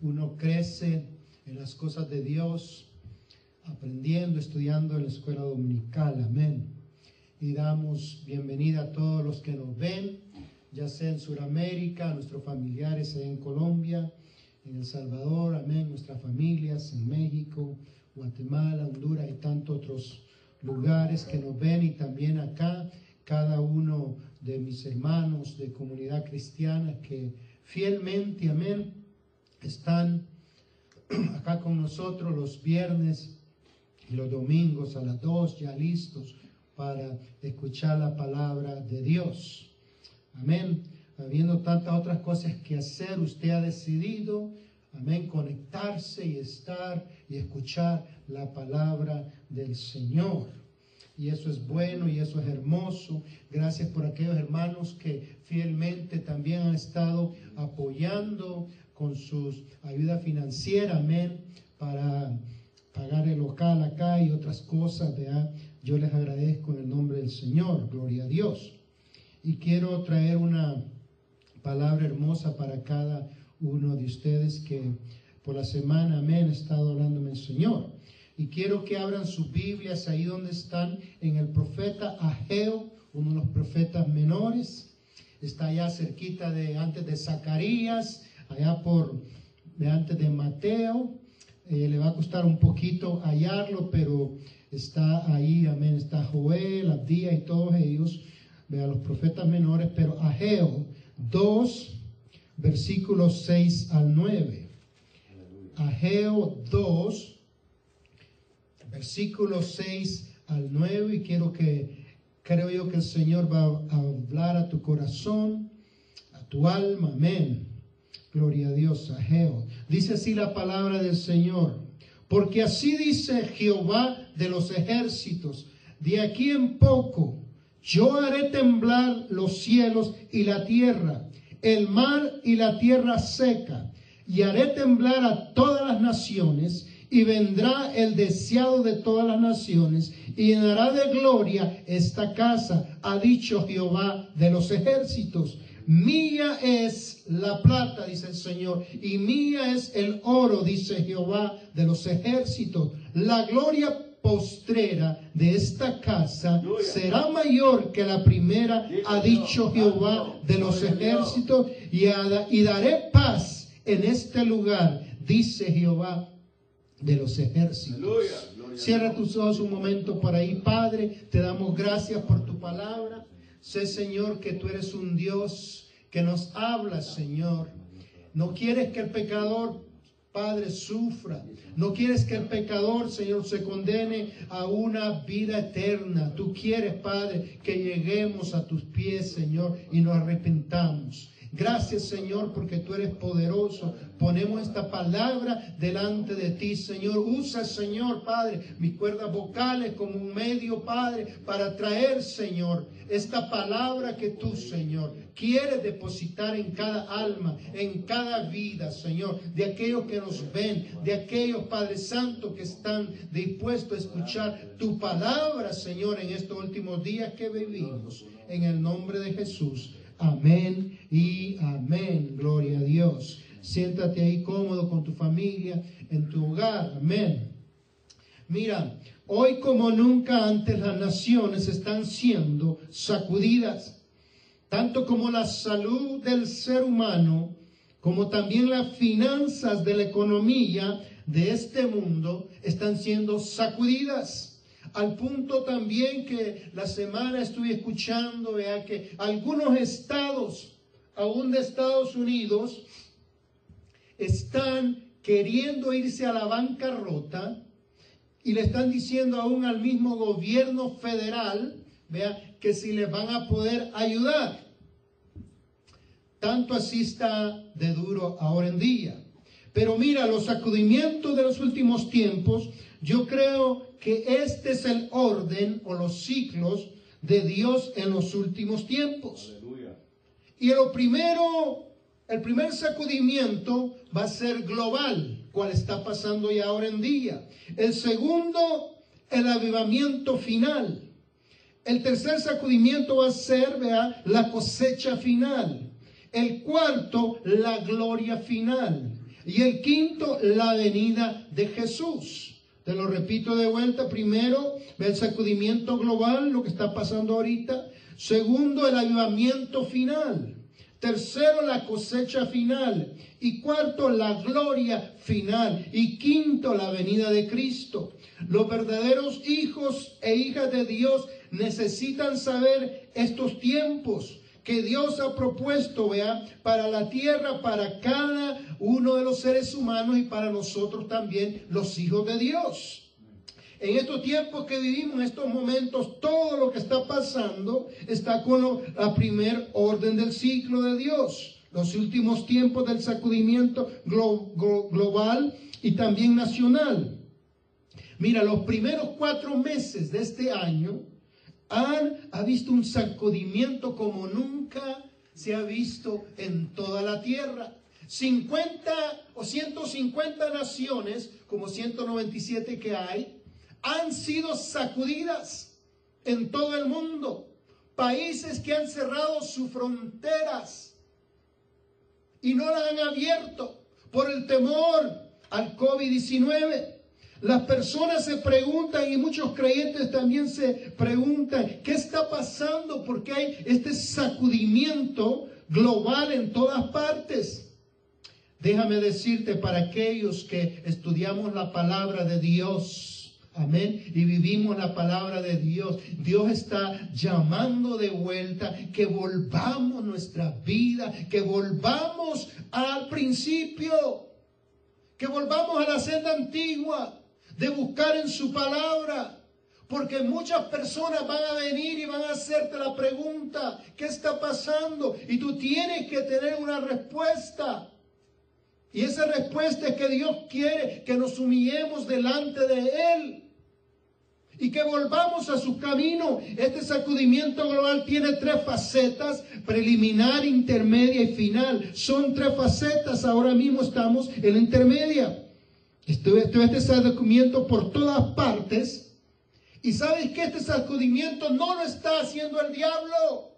uno crece en las cosas de Dios, aprendiendo, estudiando en la escuela dominical. Amén. Y damos bienvenida a todos los que nos ven, ya sea en Sudamérica, a nuestros familiares en Colombia, en El Salvador, amén, nuestras familias en México, Guatemala, Honduras y tantos otros lugares que nos ven y también acá, cada uno de mis hermanos de comunidad cristiana que fielmente, amén, están acá con nosotros los viernes y los domingos a las dos ya listos para escuchar la palabra de Dios. Amén. Habiendo tantas otras cosas que hacer, usted ha decidido, amén, conectarse y estar y escuchar la palabra del Señor. Y eso es bueno y eso es hermoso. Gracias por aquellos hermanos que fielmente también han estado apoyando con sus ayuda financiera, amén, para pagar el local acá y otras cosas, ¿verdad? Yo les agradezco en el nombre del Señor, gloria a Dios. Y quiero traer una palabra hermosa para cada uno de ustedes que por la semana, amén, ha estado hablándome el Señor. Y quiero que abran sus Biblias ahí donde están, en el profeta Ageo, uno de los profetas menores. Está allá cerquita de antes de Zacarías, allá por de antes de Mateo. Eh, le va a costar un poquito hallarlo, pero está ahí, amén. Está Joel, Abdía y todos ellos, vea los profetas menores, pero Ageo 2, versículos 6 al 9. Ageo 2, versículos 6 al 9 y quiero que, creo yo que el Señor va a hablar a tu corazón, a tu alma, amén. Gloria a Dios, a. Dice así la palabra del Señor. Porque así dice Jehová de los ejércitos, de aquí en poco yo haré temblar los cielos y la tierra, el mar y la tierra seca, y haré temblar a todas las naciones, y vendrá el deseado de todas las naciones y llenará de gloria esta casa, ha dicho Jehová de los ejércitos. Mía es la plata, dice el Señor, y mía es el oro, dice Jehová de los ejércitos. La gloria postrera de esta casa será mayor que la primera, ha dicho Jehová de los ejércitos, y, y daré paz en este lugar, dice Jehová de los ejércitos. Cierra tus ojos un momento por ahí, Padre. Te damos gracias por tu palabra. Sé, Señor, que tú eres un Dios que nos habla, Señor. No quieres que el pecador, Padre, sufra. No quieres que el pecador, Señor, se condene a una vida eterna. Tú quieres, Padre, que lleguemos a tus pies, Señor, y nos arrepentamos. Gracias Señor porque tú eres poderoso. Ponemos esta palabra delante de ti, Señor. Usa, Señor, Padre, mis cuerdas vocales como un medio, Padre, para traer, Señor, esta palabra que tú, Señor, quieres depositar en cada alma, en cada vida, Señor, de aquellos que nos ven, de aquellos, Padre Santo, que están dispuestos a escuchar tu palabra, Señor, en estos últimos días que vivimos. En el nombre de Jesús. Amén y amén. Gloria a Dios. Siéntate ahí cómodo con tu familia, en tu hogar. Amén. Mira, hoy como nunca antes las naciones están siendo sacudidas, tanto como la salud del ser humano, como también las finanzas de la economía de este mundo están siendo sacudidas. Al punto también que la semana estuve escuchando, vea que algunos estados, aún de Estados Unidos, están queriendo irse a la bancarrota y le están diciendo aún al mismo gobierno federal, vea, que si les van a poder ayudar. Tanto así está de duro ahora en día. Pero mira, los sacudimientos de los últimos tiempos, yo creo que este es el orden o los ciclos de Dios en los últimos tiempos. Y lo primero, el primer sacudimiento va a ser global. cual está pasando ya ahora en día. El segundo, el avivamiento final. El tercer sacudimiento va a ser, vea, la cosecha final. El cuarto, la gloria final. Y el quinto, la venida de Jesús. Te lo repito de vuelta. Primero, el sacudimiento global, lo que está pasando ahorita. Segundo, el avivamiento final. Tercero, la cosecha final. Y cuarto, la gloria final. Y quinto, la venida de Cristo. Los verdaderos hijos e hijas de Dios necesitan saber estos tiempos que Dios ha propuesto, vea, para la tierra, para cada uno de los seres humanos y para nosotros también, los hijos de Dios. En estos tiempos que vivimos, en estos momentos, todo lo que está pasando está con la primer orden del ciclo de Dios. Los últimos tiempos del sacudimiento global y también nacional. Mira, los primeros cuatro meses de este año han ha visto un sacudimiento como nunca se ha visto en toda la tierra. 50 o 150 naciones, como 197 que hay, han sido sacudidas en todo el mundo. Países que han cerrado sus fronteras y no las han abierto por el temor al COVID-19. Las personas se preguntan y muchos creyentes también se preguntan, ¿qué está pasando? Porque hay este sacudimiento global en todas partes. Déjame decirte para aquellos que estudiamos la palabra de Dios, Amén. Y vivimos la palabra de Dios. Dios está llamando de vuelta que volvamos nuestra vida, que volvamos al principio, que volvamos a la senda antigua de buscar en su palabra. Porque muchas personas van a venir y van a hacerte la pregunta, ¿qué está pasando? Y tú tienes que tener una respuesta. Y esa respuesta es que Dios quiere que nos humillemos delante de Él y que volvamos a su camino. Este sacudimiento global tiene tres facetas, preliminar, intermedia y final. Son tres facetas, ahora mismo estamos en la intermedia. Este, este sacudimiento por todas partes. Y sabes que este sacudimiento no lo está haciendo el diablo.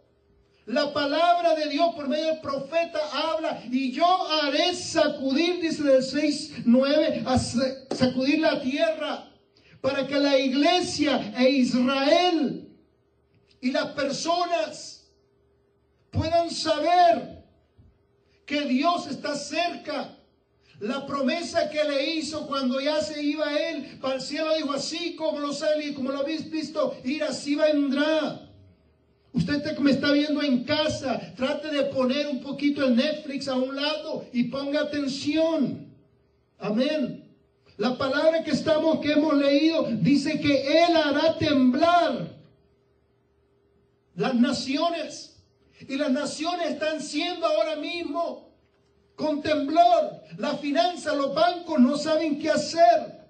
La palabra de Dios por medio del profeta habla y yo haré sacudir, dice del 6, 9, a sacudir la tierra para que la iglesia e Israel y las personas puedan saber que Dios está cerca la promesa que le hizo cuando ya se iba él para el cielo, dijo así como lo sabe, como lo habéis visto, ir así vendrá. Usted me está viendo en casa, trate de poner un poquito el Netflix a un lado y ponga atención. Amén. La palabra que estamos, que hemos leído, dice que Él hará temblar las naciones. Y las naciones están siendo ahora mismo con temblor. La finanza, los bancos no saben qué hacer.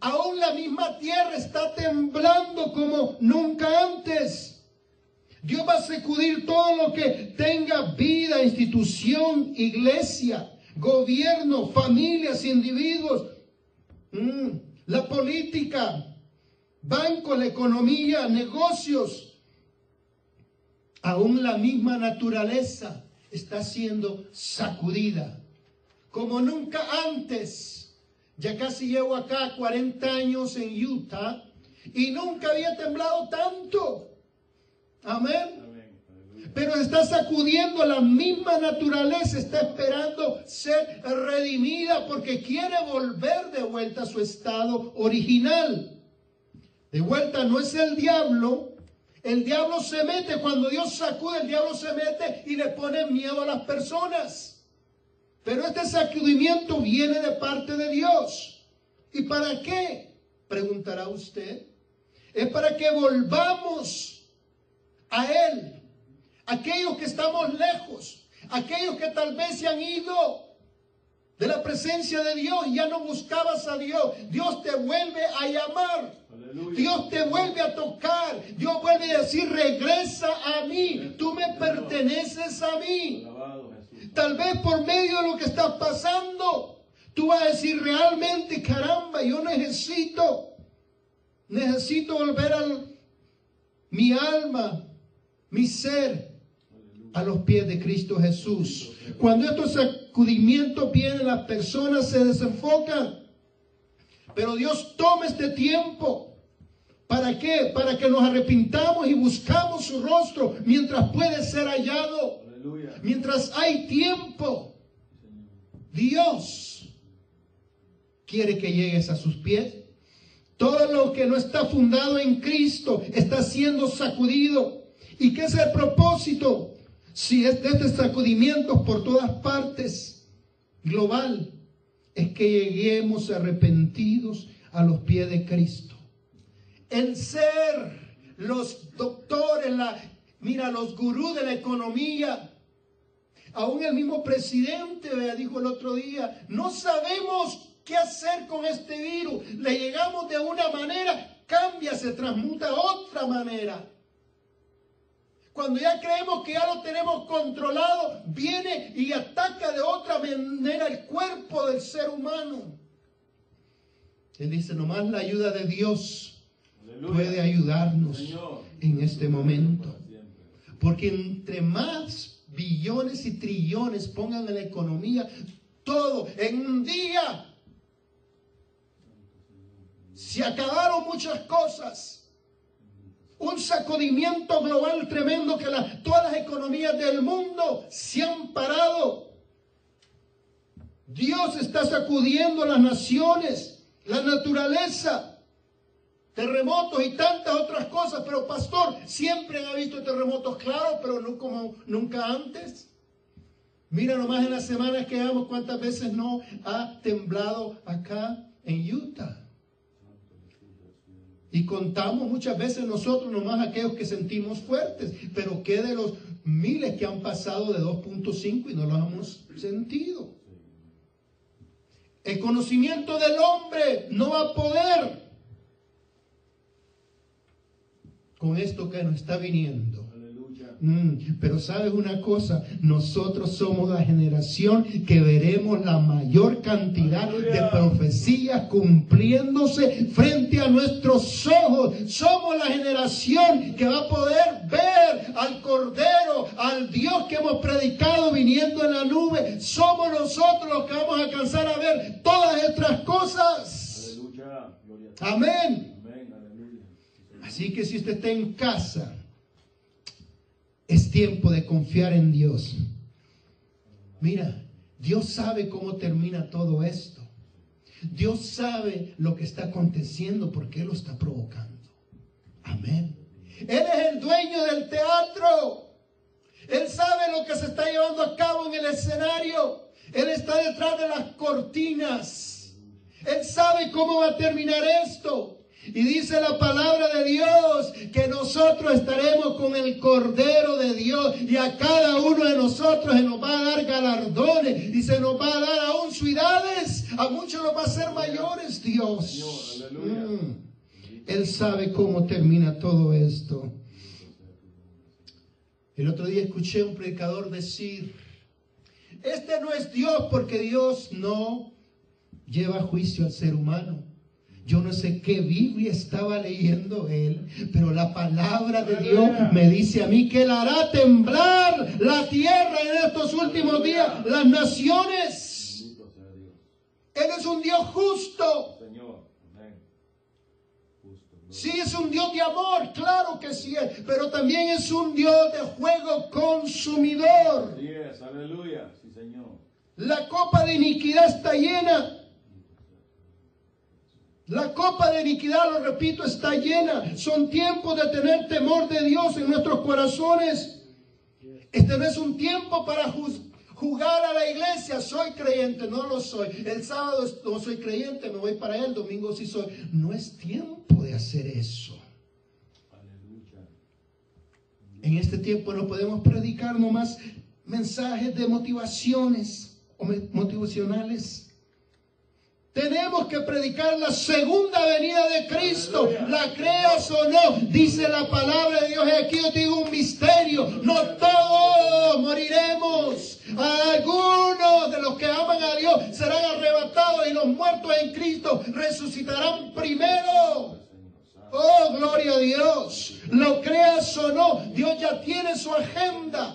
Aún la misma tierra está temblando como nunca antes. Dios va a sacudir todo lo que tenga vida, institución, iglesia, gobierno, familias, individuos, mm, la política, banco, la economía, negocios, aún la misma naturaleza está siendo sacudida como nunca antes. Ya casi llevo acá 40 años en Utah y nunca había temblado tanto. Amén. Pero está sacudiendo la misma naturaleza, está esperando ser redimida porque quiere volver de vuelta a su estado original. De vuelta no es el diablo, el diablo se mete, cuando Dios sacude, el diablo se mete y le pone miedo a las personas. Pero este sacudimiento viene de parte de Dios. ¿Y para qué? Preguntará usted. Es para que volvamos a Él. Aquellos que estamos lejos, aquellos que tal vez se han ido de la presencia de Dios ya no buscabas a Dios. Dios te vuelve a llamar. Dios te vuelve a tocar. Dios vuelve a decir, regresa a mí. Tú me perteneces a mí. Tal vez por medio de lo que estás pasando, Tú vas a decir realmente, caramba, yo necesito, necesito volver a mi alma, mi ser, a los pies de Cristo Jesús. Cuando estos sacudimientos vienen, las personas se desenfocan. Pero Dios toma este tiempo. ¿Para qué? Para que nos arrepintamos y buscamos su rostro mientras puede ser hallado. Mientras hay tiempo. Dios quiere que llegues a sus pies. Todo lo que no está fundado en Cristo está siendo sacudido. ¿Y qué es el propósito? Si es de este sacudimiento por todas partes, global, es que lleguemos arrepentidos a los pies de Cristo. El ser los doctores, la, mira, los gurús de la economía, aún el mismo presidente dijo el otro día, no sabemos qué hacer con este virus. Le llegamos de una manera, cambia, se transmuta a otra manera. Cuando ya creemos que ya lo tenemos controlado, viene y ataca de otra manera el cuerpo del ser humano. Él dice, nomás la ayuda de Dios puede ayudarnos en este momento. Porque entre más billones y trillones pongan en la economía, todo en un día, se acabaron muchas cosas sacudimiento global tremendo que todas las economías del mundo se han parado. Dios está sacudiendo las naciones, la naturaleza, terremotos y tantas otras cosas. Pero pastor, siempre ha visto terremotos, claro, pero no como nunca antes. Mira nomás en las semanas que vamos cuántas veces no ha temblado acá en Utah. Y contamos muchas veces nosotros nomás aquellos que sentimos fuertes, pero ¿qué de los miles que han pasado de 2.5 y no los hemos sentido? El conocimiento del hombre no va a poder con esto que nos está viniendo. Mm, pero sabes una cosa, nosotros somos la generación que veremos la mayor cantidad de profecías cumpliéndose frente a nuestros ojos. Somos la generación que va a poder ver al Cordero, al Dios que hemos predicado viniendo en la nube. Somos nosotros los que vamos a alcanzar a ver todas estas cosas. Amén. Así que si usted está en casa, es tiempo de confiar en Dios. Mira, Dios sabe cómo termina todo esto. Dios sabe lo que está aconteciendo porque Él lo está provocando. Amén. Él es el dueño del teatro. Él sabe lo que se está llevando a cabo en el escenario. Él está detrás de las cortinas. Él sabe cómo va a terminar esto. Y dice la palabra de Dios que nosotros estaremos con el Cordero de Dios y a cada uno de nosotros se nos va a dar galardones y se nos va a dar aún ciudades. A muchos nos va a ser mayores Dios. Él sabe cómo termina todo esto. El otro día escuché a un predicador decir, este no es Dios porque Dios no lleva juicio al ser humano. Yo no sé qué Biblia estaba leyendo él, pero la palabra de Dios me dice a mí que él hará temblar la tierra en estos últimos días, las naciones. Él es un Dios justo. Sí, es un Dios de amor, claro que sí es, pero también es un Dios de juego consumidor. Sí es, aleluya, sí Señor. La copa de iniquidad está llena. La copa de iniquidad, lo repito, está llena. Son tiempos de tener temor de Dios en nuestros corazones. Este no es un tiempo para jugar a la iglesia. Soy creyente, no lo soy. El sábado no soy creyente, me voy para él. El domingo sí soy. No es tiempo de hacer eso. En este tiempo no podemos predicar nomás mensajes de motivaciones o motivacionales. Tenemos que predicar la segunda venida de Cristo, la creas o no. Dice la palabra de Dios. Aquí yo digo un misterio. No todos moriremos. Algunos de los que aman a Dios serán arrebatados y los muertos en Cristo resucitarán primero. Oh, gloria a Dios. Lo creas o no, Dios ya tiene su agenda.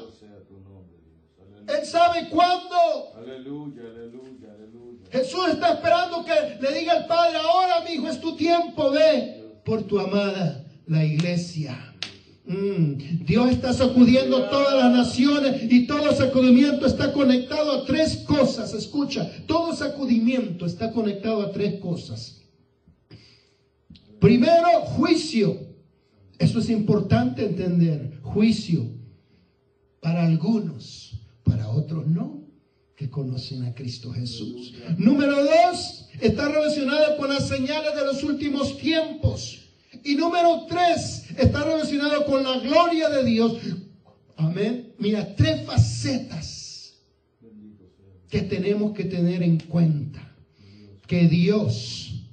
Él sabe cuándo. Aleluya, aleluya. Jesús está esperando que le diga al Padre, ahora mi hijo es tu tiempo, ve por tu amada, la iglesia. Mm, Dios está sacudiendo todas las naciones y todo sacudimiento está conectado a tres cosas. Escucha, todo sacudimiento está conectado a tres cosas. Primero, juicio. Eso es importante entender. Juicio. Para algunos, para otros no, que conocen a Cristo Jesús. Número dos, está relacionado con las señales de los últimos tiempos. Y número tres, está relacionado con la gloria de Dios. Amén. Mira, tres facetas que tenemos que tener en cuenta. Que Dios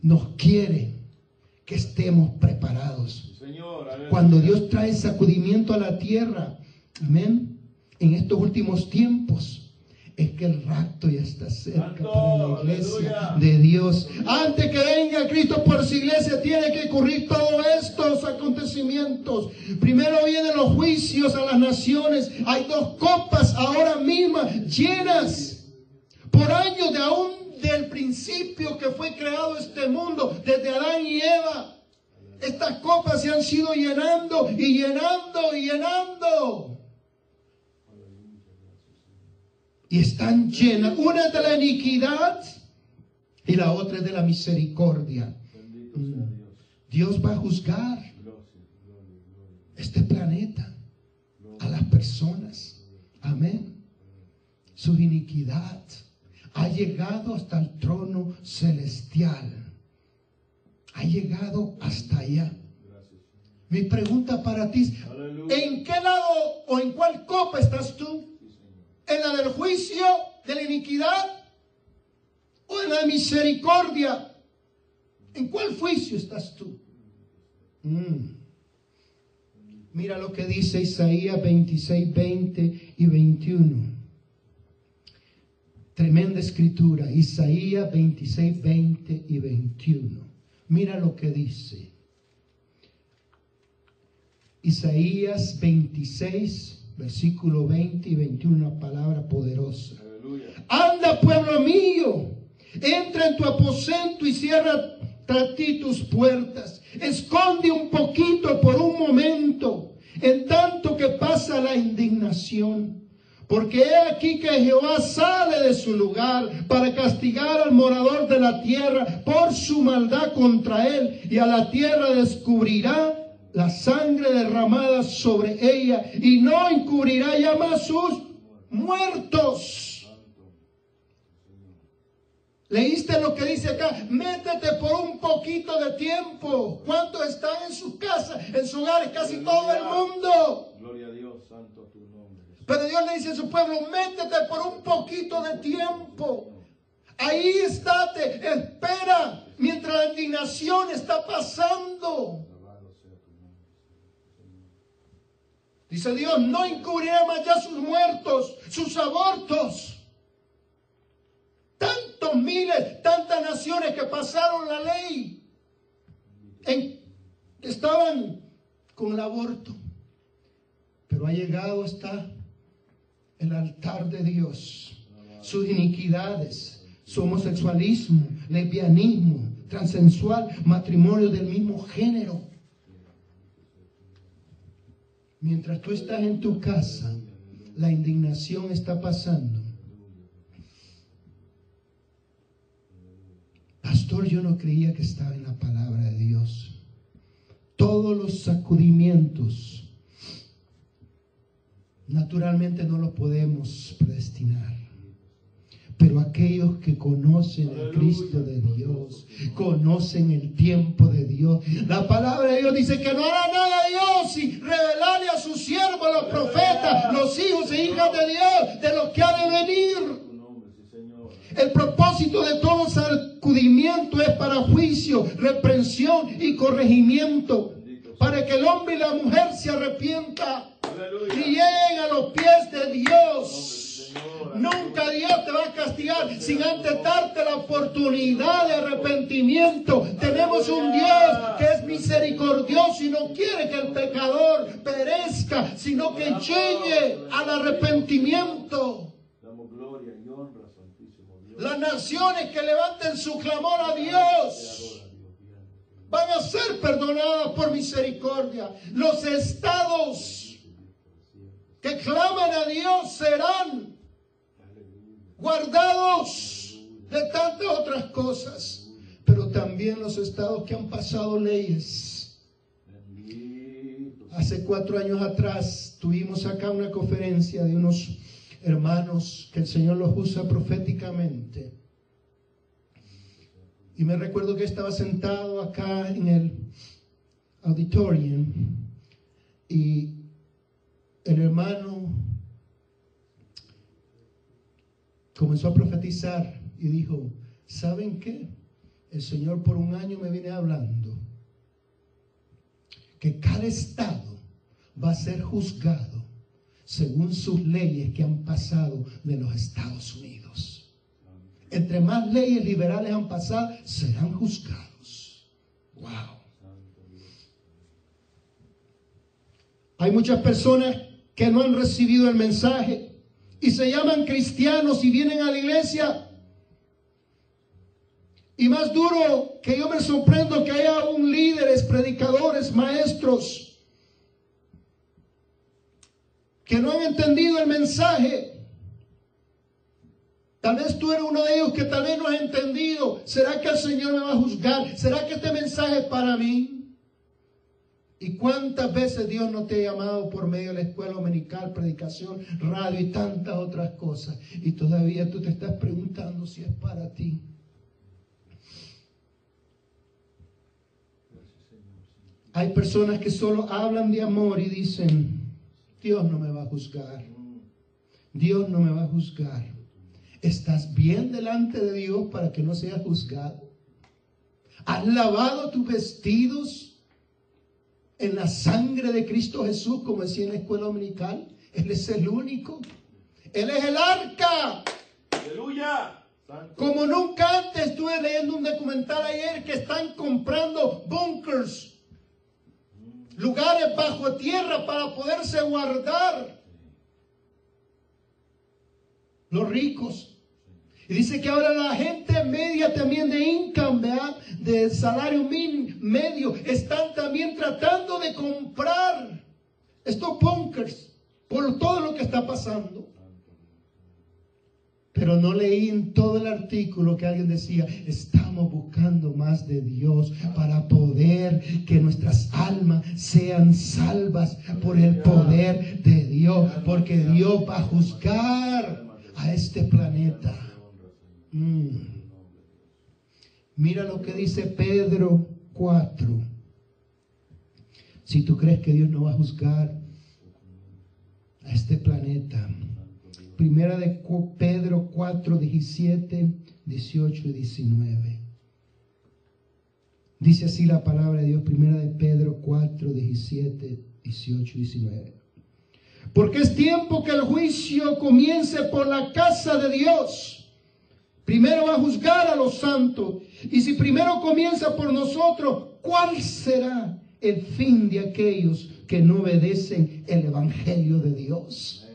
nos quiere que estemos preparados. Cuando Dios trae sacudimiento a la tierra, amén, en estos últimos tiempos, es que el rapto ya está cerca Santo, para la iglesia aleluya. de Dios. Antes que venga Cristo por su iglesia, tiene que ocurrir todos estos acontecimientos. Primero vienen los juicios a las naciones. Hay dos copas ahora mismo llenas por años de aún del principio que fue creado este mundo, desde Adán y Eva. Estas copas se han sido llenando y llenando y llenando. Y están llenas. Una es de la iniquidad y la otra es de la misericordia. Sea Dios. Va a juzgar este planeta a las personas. Amén. Su iniquidad ha llegado hasta el trono celestial. Ha llegado hasta allá. Mi pregunta para ti es. ¿en qué lado o en cuál copa estás tú? ¿En la del juicio, de la iniquidad? ¿O en la misericordia? ¿En cuál juicio estás tú? Mm. Mira lo que dice Isaías 26, 20 y 21. Tremenda escritura. Isaías 26, 20 y 21. Mira lo que dice. Isaías 26, versículo 20 y 21, una palabra poderosa. Aleluya. Anda, pueblo mío, entra en tu aposento y cierra tras ti tus puertas. Esconde un poquito por un momento, en tanto que pasa la indignación. Porque he aquí que Jehová sale de su lugar para castigar al morador de la tierra por su maldad contra él, y a la tierra descubrirá la sangre derramada sobre ella, y no encubrirá ya más sus muertos. ¿Leíste lo que dice acá? Métete por un poquito de tiempo. ¿Cuántos están en sus casas, en sus hogares? Casi todo el mundo. Gloria a Dios, santo tu nombre. Pero Dios le dice a su pueblo, métete por un poquito de tiempo. Ahí estate, espera, mientras la indignación está pasando. Alabado sea tu nombre. Dice Dios, no encubrirá más ya sus muertos, sus abortos. Tantos miles, tantas naciones que pasaron la ley, estaban con el aborto. Pero ha llegado hasta el altar de Dios, sus iniquidades, su homosexualismo, lesbianismo, transensual, matrimonio del mismo género. Mientras tú estás en tu casa, la indignación está pasando. Pastor, yo no creía que estaba en la palabra de Dios. Todos los sacudimientos, naturalmente no los podemos predestinar. Pero aquellos que conocen a Cristo de Dios, conocen el tiempo de Dios. La palabra de Dios dice que no hará nada Dios sin revelarle a sus siervos, los profetas, los hijos e hijas de Dios, de lo que ha de venir. El propósito de todo sacudimiento es para juicio, reprensión y corregimiento. Para que el hombre y la mujer se arrepienta Aleluya. y lleguen a los pies de Dios. Nunca Dios te va a castigar sin antes darte la oportunidad de arrepentimiento. Tenemos un Dios que es misericordioso y no quiere que el pecador perezca, sino que llegue al arrepentimiento. Las naciones que levanten su clamor a Dios van a ser perdonadas por misericordia. Los estados que claman a Dios serán guardados de tantas otras cosas. Pero también los estados que han pasado leyes. Hace cuatro años atrás tuvimos acá una conferencia de unos hermanos que el Señor los usa proféticamente. Y me recuerdo que estaba sentado acá en el auditorium y el hermano comenzó a profetizar y dijo, ¿saben qué? El Señor por un año me viene hablando que cada estado va a ser juzgado según sus leyes que han pasado de los Estados Unidos. Entre más leyes liberales han pasado, serán juzgados. Wow. Hay muchas personas que no han recibido el mensaje y se llaman cristianos y vienen a la iglesia. Y más duro que yo me sorprendo que haya un líderes, predicadores, maestros que no han entendido el mensaje. Tal vez tú eres uno de ellos que tal vez no has entendido. ¿Será que el Señor me va a juzgar? ¿Será que este mensaje es para mí? ¿Y cuántas veces Dios no te ha llamado por medio de la escuela dominical, predicación, radio y tantas otras cosas? Y todavía tú te estás preguntando si es para ti. Hay personas que solo hablan de amor y dicen, Dios no me va a juzgar. Dios no me va a juzgar. ¿Estás bien delante de Dios para que no seas juzgado? ¿Has lavado tus vestidos en la sangre de Cristo Jesús, como decía en la escuela dominical? Él es el único. Él es el arca. Aleluya. Como nunca antes estuve leyendo un documental ayer que están comprando bunkers, lugares bajo tierra para poderse guardar. Los ricos. Y dice que ahora la gente media también de income, de salario medio, están también tratando de comprar estos bunkers por todo lo que está pasando. Pero no leí en todo el artículo que alguien decía, estamos buscando más de Dios para poder que nuestras almas sean salvas por el poder de Dios, porque Dios va a juzgar a este planeta. Mm. Mira lo que dice Pedro 4. Si tú crees que Dios no va a juzgar a este planeta, Primera de Pedro 4, 17, 18 y 19. Dice así la palabra de Dios, Primera de Pedro 4, 17, 18 y 19. Porque es tiempo que el juicio comience por la casa de Dios. Primero va a juzgar a los santos. Y si primero comienza por nosotros, ¿cuál será el fin de aquellos que no obedecen el Evangelio de Dios?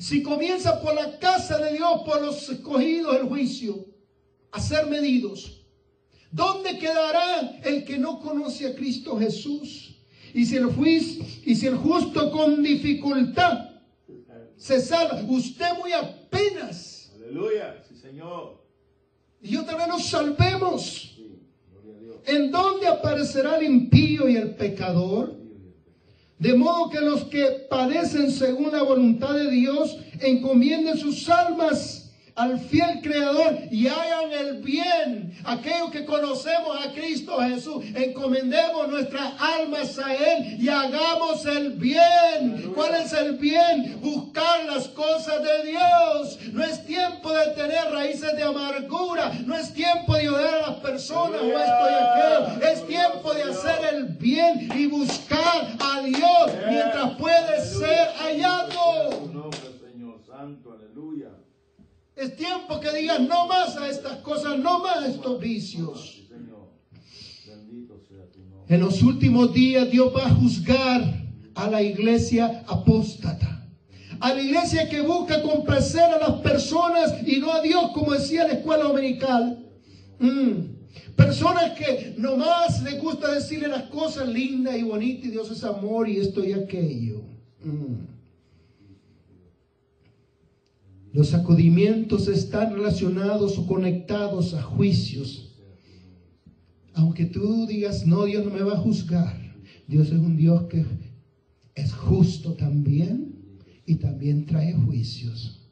Si comienza por la casa de Dios, por los escogidos el juicio, a ser medidos, ¿dónde quedará el que no conoce a Cristo Jesús? Y si el, y si el justo con dificultad se salva, usted muy apenas, Aleluya. Señor. y yo también nos salvemos. Sí. ¿En dónde aparecerá el impío y el pecador? De modo que los que padecen según la voluntad de Dios encomienden sus almas al fiel Creador y hagan el bien. Aquellos que conocemos a Cristo Jesús, encomendemos nuestras almas a Él y hagamos el bien. ¿Cuál es el bien? Buscar las cosas de Dios. No es tiempo de tener raíces de amargura. No es tiempo de odiar a las personas o esto y aquello. Es tiempo de hacer el bien y buscar a Dios mientras puede ser hallado. Tu nombre, Señor. Santo aleluya. Es tiempo que digas no más a estas cosas, no más a estos vicios. En los últimos días Dios va a juzgar a la iglesia apóstata. A la iglesia que busca complacer a las personas y no a Dios, como decía la escuela dominical. Mm. Personas que nomás les gusta decirle las cosas lindas y bonitas y Dios es amor y esto y aquello. Mm. Los sacudimientos están relacionados o conectados a juicios. Aunque tú digas, no, Dios no me va a juzgar. Dios es un Dios que es justo también y también trae juicios.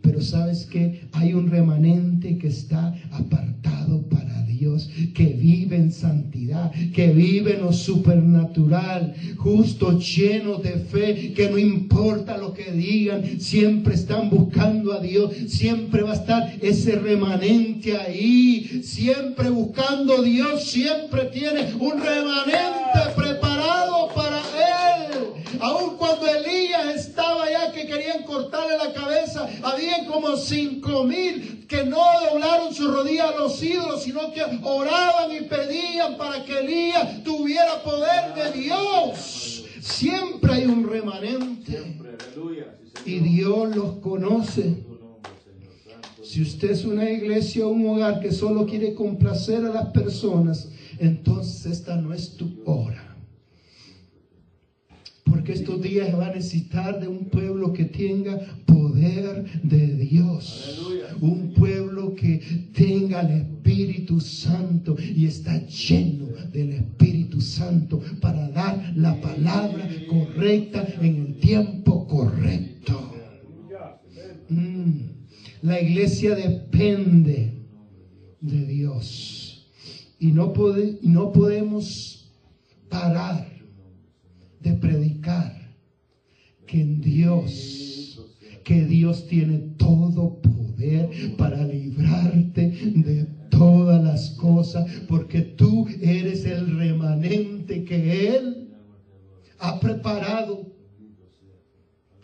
Pero sabes que hay un remanente que está apartado para Dios, que vive en santidad, que vive en lo supernatural, justo, lleno de fe, que no importa lo que digan, siempre están buscando a Dios, siempre va a estar ese remanente ahí, siempre buscando a Dios, siempre tiene un remanente preparado para Él. Aun cuando Elías estaba ya que querían cortarle la cabeza, habían como cinco mil que no doblaron su rodilla a los ídolos, sino que oraban y pedían para que Elías tuviera poder de Dios. Siempre hay un remanente y. Dios los conoce. Si usted es una iglesia o un hogar que solo quiere complacer a las personas, entonces esta no es tu hora. Porque estos días va a necesitar de un pueblo que tenga poder de Dios. Aleluya. Un pueblo que tenga el Espíritu Santo y está lleno del Espíritu Santo para dar la palabra correcta en el tiempo correcto. Mm. La iglesia depende de Dios. Y no, pode- no podemos parar de predicar que en Dios, que Dios tiene todo poder para librarte de todas las cosas, porque tú eres el remanente que Él ha preparado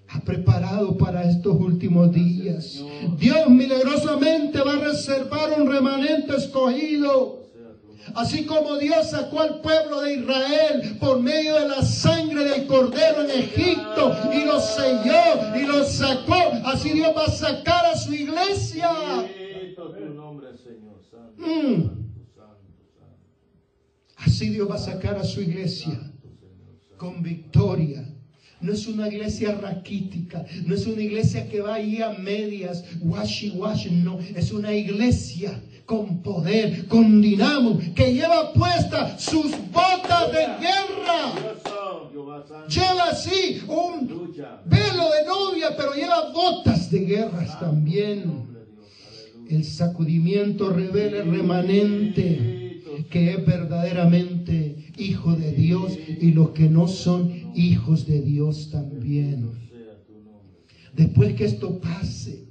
ha preparado para estos últimos días. Dios milagrosamente va a reservar un remanente escogido. Así como Dios sacó al pueblo de Israel por medio de la sangre del cordero en Egipto y lo selló y lo sacó, así Dios va a sacar a su iglesia. Mm. Así Dios va a sacar a su iglesia con victoria. No es una iglesia raquítica, no es una iglesia que va ahí a medias, washi washi, no, es una iglesia con poder, con dinamo, que lleva puestas sus botas de guerra. Lleva así un velo de novia, pero lleva botas de guerras también. El sacudimiento revela el remanente que es verdaderamente hijo de Dios y los que no son hijos de Dios también. Después que esto pase.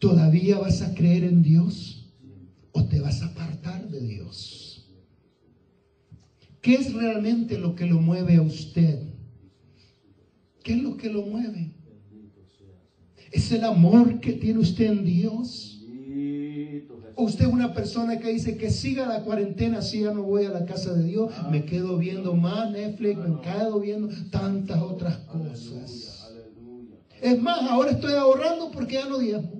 ¿Todavía vas a creer en Dios o te vas a apartar de Dios? ¿Qué es realmente lo que lo mueve a usted? ¿Qué es lo que lo mueve? ¿Es el amor que tiene usted en Dios? ¿O usted es una persona que dice que siga la cuarentena, si ya no voy a la casa de Dios, me quedo viendo más Netflix, me quedo viendo tantas otras cosas? Es más, ahora estoy ahorrando porque ya no diezmo.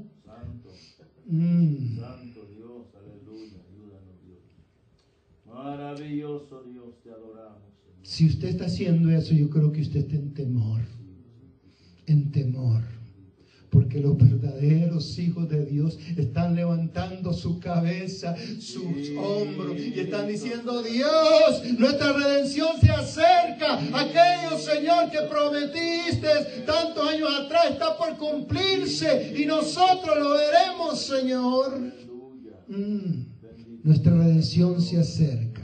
Mm. santo Dios, aleluya. Ayúdanos, Dios. Maravilloso Dios, te adoramos, Señor. Si usted está haciendo eso, yo creo que usted está en temor, en temor. Porque los verdaderos hijos de Dios están levantando su cabeza, sus hombros y están diciendo, Dios, nuestra redención se acerca. Aquello, Señor, que prometiste tantos años atrás está por cumplirse y nosotros lo veremos, Señor. Mm. Nuestra redención se acerca.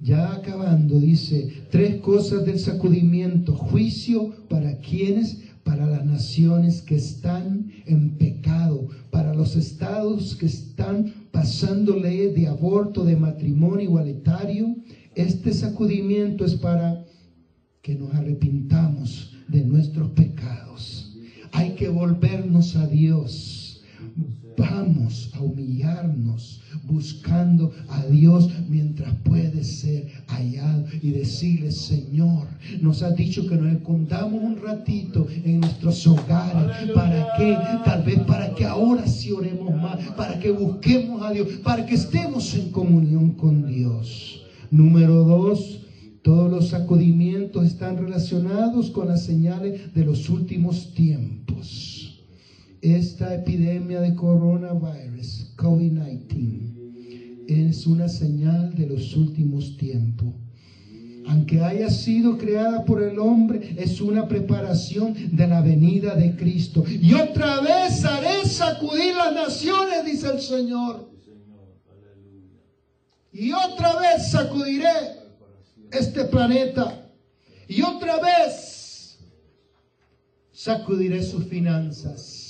Ya acabando, dice, tres cosas del sacudimiento. Juicio para quienes, para las naciones que están en pecado, para los estados que están pasando leyes de aborto, de matrimonio igualitario. Este sacudimiento es para que nos arrepintamos de nuestros pecados. Hay que volvernos a Dios. Vamos a humillarnos buscando a Dios mientras puede ser hallado y decirle, Señor, nos ha dicho que nos escondamos un ratito en nuestros hogares. ¿Para qué? Tal vez para que ahora sí oremos más, para que busquemos a Dios, para que estemos en comunión con Dios. Número dos, todos los sacudimientos están relacionados con las señales de los últimos tiempos. Esta epidemia de coronavirus, COVID-19, es una señal de los últimos tiempos. Aunque haya sido creada por el hombre, es una preparación de la venida de Cristo. Y otra vez haré sacudir las naciones, dice el Señor. Y otra vez sacudiré este planeta. Y otra vez sacudiré sus finanzas.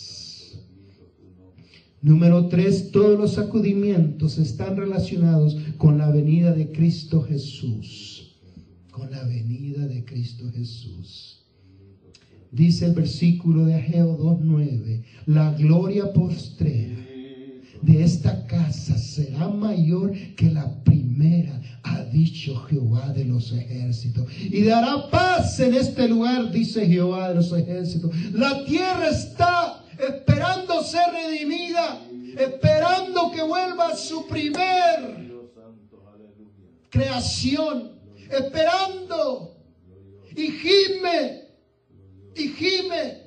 Número tres, todos los sacudimientos están relacionados con la venida de Cristo Jesús. Con la venida de Cristo Jesús. Dice el versículo de Ageo 2.9, la gloria postrera de esta casa será mayor que la primera, ha dicho Jehová de los ejércitos. Y dará paz en este lugar, dice Jehová de los ejércitos. La tierra está esperando ser redimida, esperando que vuelva su primer creación, esperando. Y gime, y gime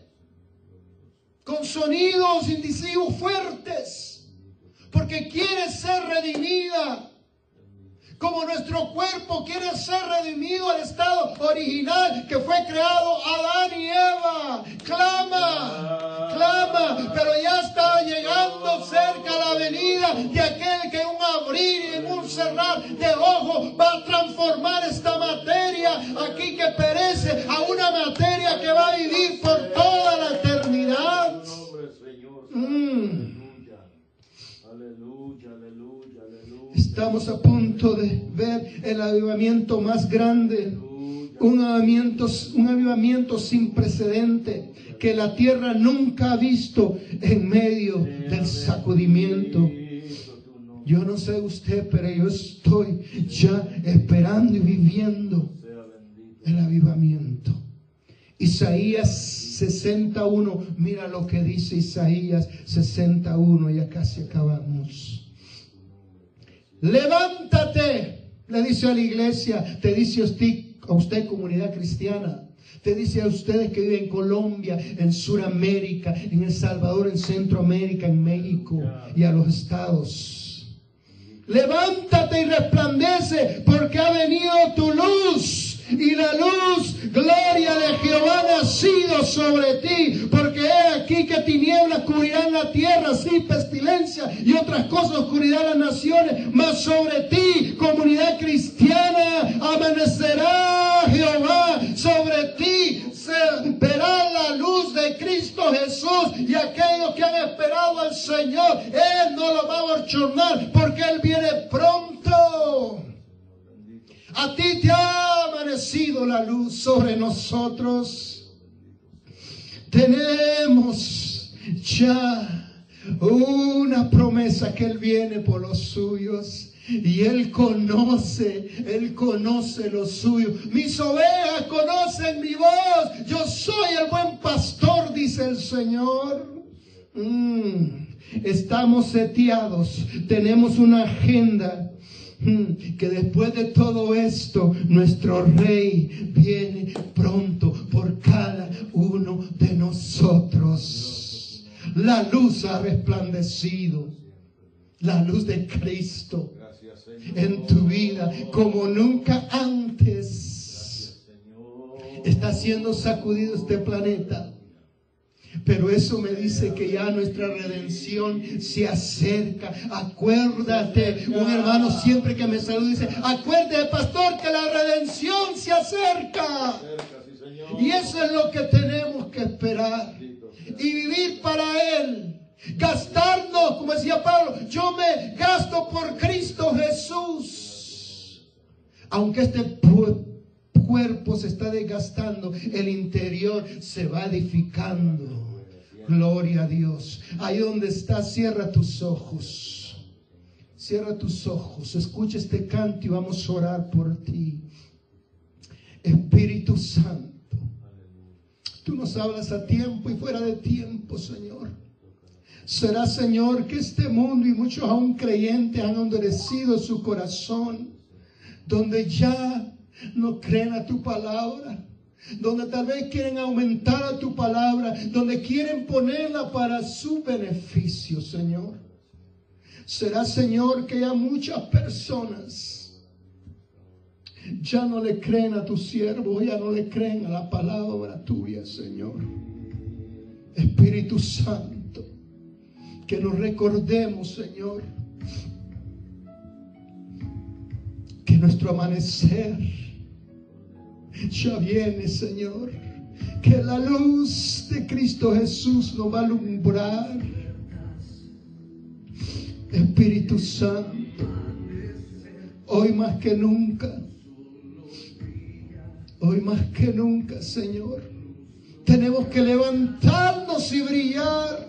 con sonidos incisivos fuertes, porque quiere ser redimida. Como nuestro cuerpo quiere ser redimido al estado original que fue creado Adán y Eva. Clama, clama, pero ya está llegando cerca la venida de aquel que un abrir y en un cerrar de ojos va a transformar esta materia aquí que perece a una materia que va a vivir Estamos a punto de ver el avivamiento más grande. Un avivamiento, un avivamiento sin precedente que la tierra nunca ha visto en medio del sacudimiento. Yo no sé usted, pero yo estoy ya esperando y viviendo el avivamiento. Isaías 61, mira lo que dice Isaías 61, ya casi acabamos. Levántate, le dice a la iglesia, te dice a usted, a usted comunidad cristiana, te dice a ustedes que viven en Colombia, en Sudamérica, en El Salvador, en Centroamérica, en México y a los estados. Levántate y resplandece porque ha venido tu luz. Y la luz, gloria de Jehová ha nacido sobre ti, porque he aquí que tinieblas cubrirán la tierra, sí, pestilencia y otras cosas oscuridad las naciones, mas sobre ti, comunidad cristiana, amanecerá Jehová, sobre ti se verá la luz de Cristo Jesús y aquellos que han esperado al Señor, Él no lo va a borchornar porque Él viene pronto. A ti te ha amanecido la luz sobre nosotros. Tenemos ya una promesa que Él viene por los suyos. Y Él conoce, Él conoce lo suyo. Mis ovejas conocen mi voz. Yo soy el buen pastor, dice el Señor. Mm, Estamos seteados, tenemos una agenda. Mm, Que después de todo esto, nuestro rey viene pronto por cada uno de nosotros. La luz ha resplandecido, la luz de Cristo en tu vida como nunca antes. Está siendo sacudido este planeta. Pero eso me dice que ya nuestra redención se acerca. Acuérdate, un hermano siempre que me saluda dice, acuérdate pastor que la redención se acerca. Y eso es lo que tenemos que esperar. Y vivir para Él. Gastarnos, como decía Pablo, yo me gasto por Cristo Jesús. Aunque este cuerpo se está desgastando, el interior se va edificando. Gloria a Dios. Ahí donde estás, cierra tus ojos. Cierra tus ojos, escucha este canto y vamos a orar por ti. Espíritu Santo, tú nos hablas a tiempo y fuera de tiempo, Señor. Será, Señor, que este mundo y muchos aún creyentes han endurecido su corazón, donde ya no creen a tu palabra, donde tal vez quieren aumentar a tu palabra, donde quieren ponerla para su beneficio, Señor. Será, Señor, que ya muchas personas ya no le creen a tu siervo, ya no le creen a la palabra tuya, Señor. Espíritu Santo, que nos recordemos, Señor, que nuestro amanecer ya viene, Señor. Que la luz de Cristo Jesús nos va a alumbrar. Espíritu Santo, hoy más que nunca, hoy más que nunca, Señor, tenemos que levantarnos y brillar.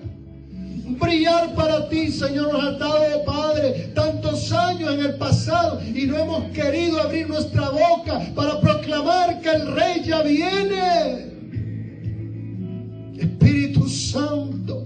Brillar para ti, Señor, nos ha dado, Padre, tantos años en el pasado y no hemos querido abrir nuestra boca para proclamar que el Rey ya viene. Espíritu Santo.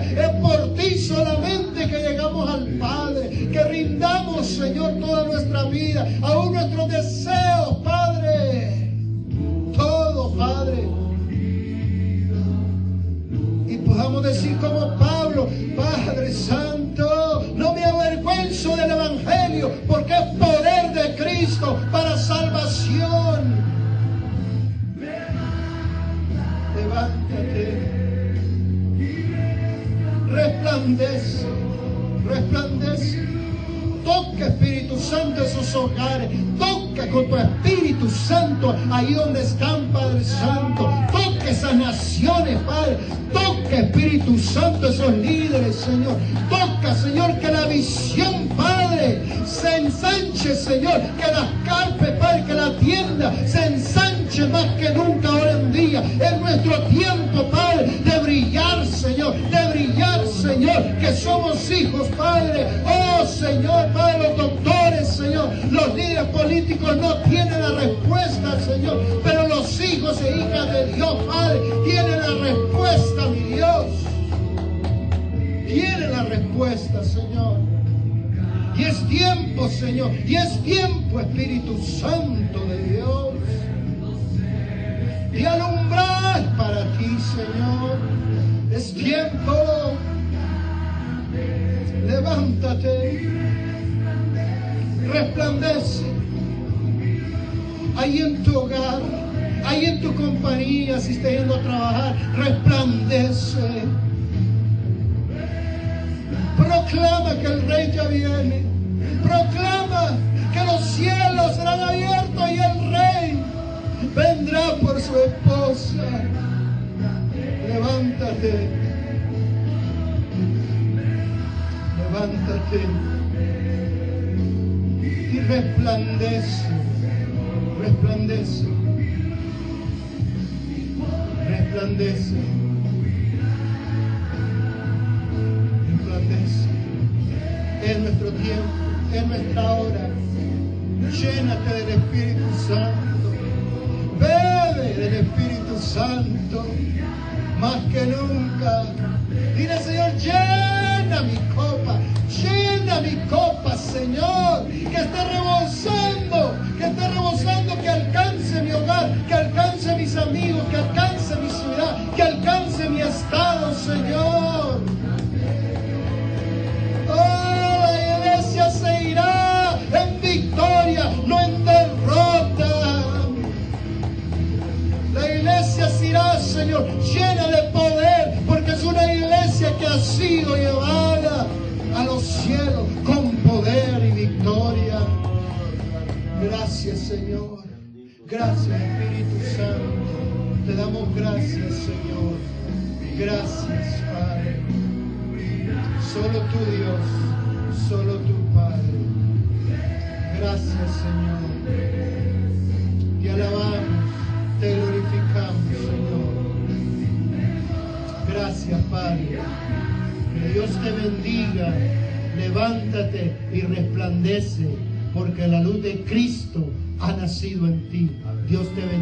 É ahí donde están, Tienen la respuesta, Señor. Y es tiempo, Señor. Y es tiempo, Espíritu Santo de Dios. Y alumbrar para ti, Señor. Es tiempo. Levántate. Resplandece. Ahí en tu hogar. Ahí en tu compañía, si estás yendo a trabajar, resplandece. Proclama que el rey ya viene. Proclama que los cielos serán abiertos y el rey vendrá por su esposa. levántate. Levántate y resplandece, resplandece, resplandece, resplandece. Es nuestro tiempo, es nuestra hora. Llénate del Espíritu Santo. Bebe del Espíritu Santo más que nunca. Dile, Señor, llena mi copa, llena mi copa, Señor, que esté ha nacido en ti. Dios te bendiga.